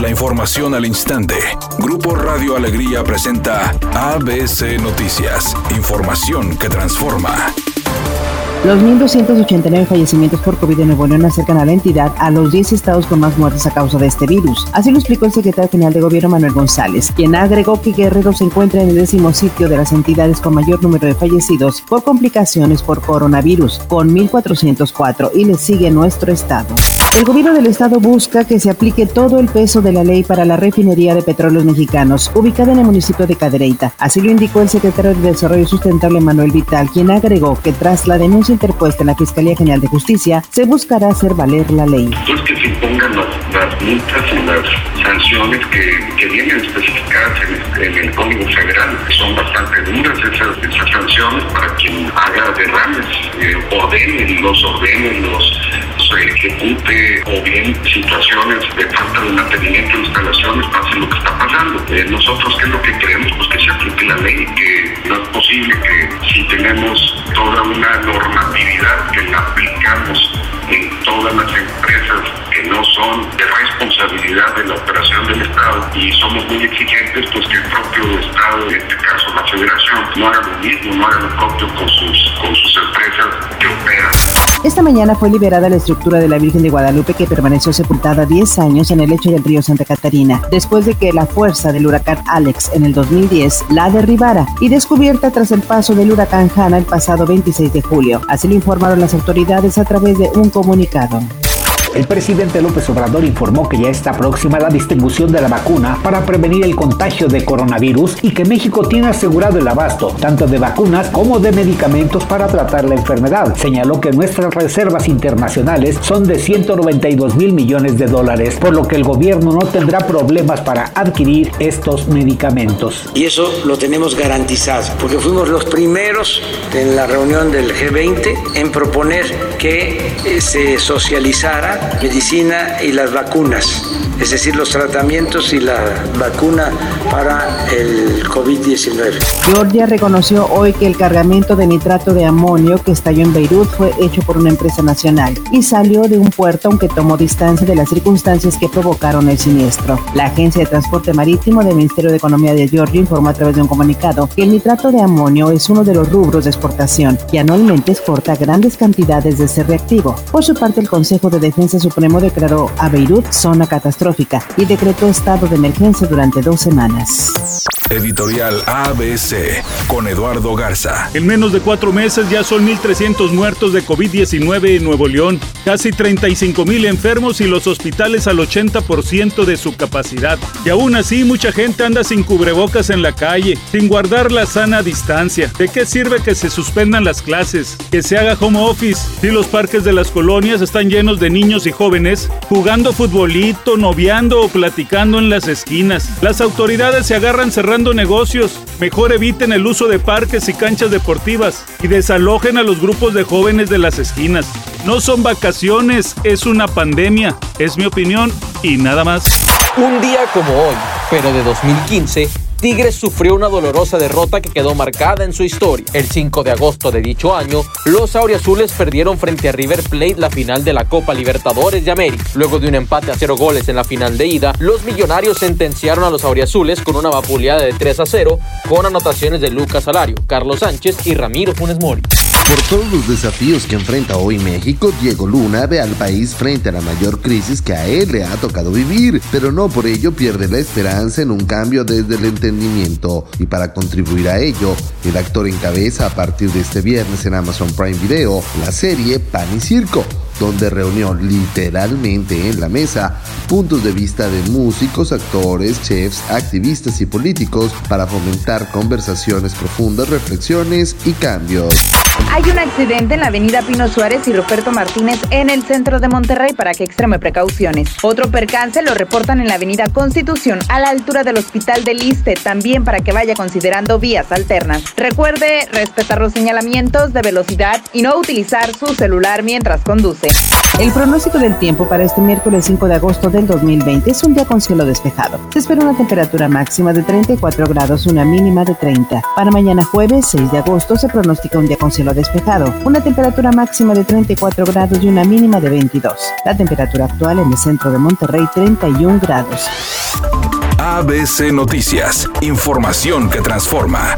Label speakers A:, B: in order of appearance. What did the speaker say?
A: La información al instante. Grupo Radio Alegría presenta ABC Noticias. Información que transforma.
B: Los 1.289 fallecimientos por COVID en Nuevo León acercan a la entidad a los 10 estados con más muertes a causa de este virus. Así lo explicó el secretario general de Gobierno Manuel González, quien agregó que Guerrero se encuentra en el décimo sitio de las entidades con mayor número de fallecidos por complicaciones por coronavirus, con 1.404, y le sigue nuestro estado. El gobierno del estado busca que se aplique todo el peso de la ley para la refinería de petróleos mexicanos, ubicada en el municipio de Cadereyta. Así lo indicó el secretario de Desarrollo Sustentable Manuel Vital, quien agregó que tras la denuncia interpuesta en la Fiscalía General de Justicia, se buscará hacer valer la ley.
C: Pues que se impongan las, multas y las sanciones que, vienen especificadas en, el Código Federal. Son bastante duras esas, sanciones para quien haga derrames, eh, ordene, los ordene, los ejecute o bien situaciones de falta de mantenimiento de instalaciones pase lo que está pasando. Eh, nosotros, ¿qué es lo que creemos? Pues que se aplique la ley, que no es posible que si operación del Estado y somos muy exigentes, pues que el propio Estado, en este caso la Federación, no haga lo mismo, no haga lo propio con sus, con sus empresas que operan.
B: Esta mañana fue liberada la estructura de la Virgen de Guadalupe que permaneció sepultada 10 años en el lecho del río Santa Catarina, después de que la fuerza del huracán Alex en el 2010 la derribara y descubierta tras el paso del huracán Hanna el pasado 26 de julio. Así lo informaron las autoridades a través de un comunicado.
D: El presidente López Obrador informó que ya está próxima la distribución de la vacuna para prevenir el contagio de coronavirus y que México tiene asegurado el abasto tanto de vacunas como de medicamentos para tratar la enfermedad. Señaló que nuestras reservas internacionales son de 192 mil millones de dólares, por lo que el gobierno no tendrá problemas para adquirir estos medicamentos.
E: Y eso lo tenemos garantizado, porque fuimos los primeros en la reunión del G20 en proponer que eh, se socializara medicina y las vacunas, es decir, los tratamientos y la vacuna para el COVID-19.
B: Georgia reconoció hoy que el cargamento de nitrato de amonio que estalló en Beirut fue hecho por una empresa nacional y salió de un puerto aunque tomó distancia de las circunstancias que provocaron el siniestro. La Agencia de Transporte Marítimo del Ministerio de Economía de Georgia informó a través de un comunicado que el nitrato de amonio es uno de los rubros de exportación y anualmente exporta grandes cantidades de ese reactivo. Por su parte, el Consejo de Defensa Supremo declaró a Beirut zona catastrófica y decretó estado de emergencia durante dos semanas.
A: Editorial ABC con Eduardo Garza.
F: En menos de cuatro meses ya son 1.300 muertos de COVID-19 en Nuevo León, casi 35.000 enfermos y los hospitales al 80% de su capacidad. Y aún así mucha gente anda sin cubrebocas en la calle, sin guardar la sana distancia. ¿De qué sirve que se suspendan las clases, que se haga home office si los parques de las colonias están llenos de y jóvenes jugando futbolito, noviando o platicando en las esquinas? Las autoridades se agarran cerrando negocios. Mejor eviten el uso de parques y canchas deportivas y desalojen a los grupos de jóvenes de las esquinas. No son vacaciones, es una pandemia. Es mi opinión y nada más.
G: Un día como hoy, pero de 2015, Tigres sufrió una dolorosa derrota que quedó marcada en su historia. El 5 de agosto de dicho año, los auriazules perdieron frente a River Plate la final de la Copa Libertadores de América. Luego de un empate a cero goles en la final de ida, los millonarios sentenciaron a los auriazules con una vapuleada de 3 a 0 con anotaciones de Lucas Salario, Carlos Sánchez y Ramiro Funes Mori.
H: Por todos los desafíos que enfrenta hoy México, Diego Luna ve al país frente a la mayor crisis que a él le ha tocado vivir, pero no por ello pierde la esperanza en un cambio desde el entendimiento. Y para contribuir a ello, el actor encabeza a partir de este viernes en Amazon Prime Video la serie Pan y Circo donde reunió literalmente en la mesa puntos de vista de músicos, actores, chefs, activistas y políticos para fomentar conversaciones profundas, reflexiones y cambios.
I: Hay un accidente en la avenida Pino Suárez y Roberto Martínez en el centro de Monterrey para que extreme precauciones. Otro percance lo reportan en la avenida Constitución a la altura del Hospital del Liste, también para que vaya considerando vías alternas. Recuerde respetar los señalamientos de velocidad y no utilizar su celular mientras conduce.
B: El pronóstico del tiempo para este miércoles 5 de agosto del 2020 es un día con cielo despejado. Se espera una temperatura máxima de 34 grados, una mínima de 30. Para mañana jueves 6 de agosto se pronostica un día con cielo despejado, una temperatura máxima de 34 grados y una mínima de 22. La temperatura actual en el centro de Monterrey 31 grados.
A: ABC Noticias, información que transforma.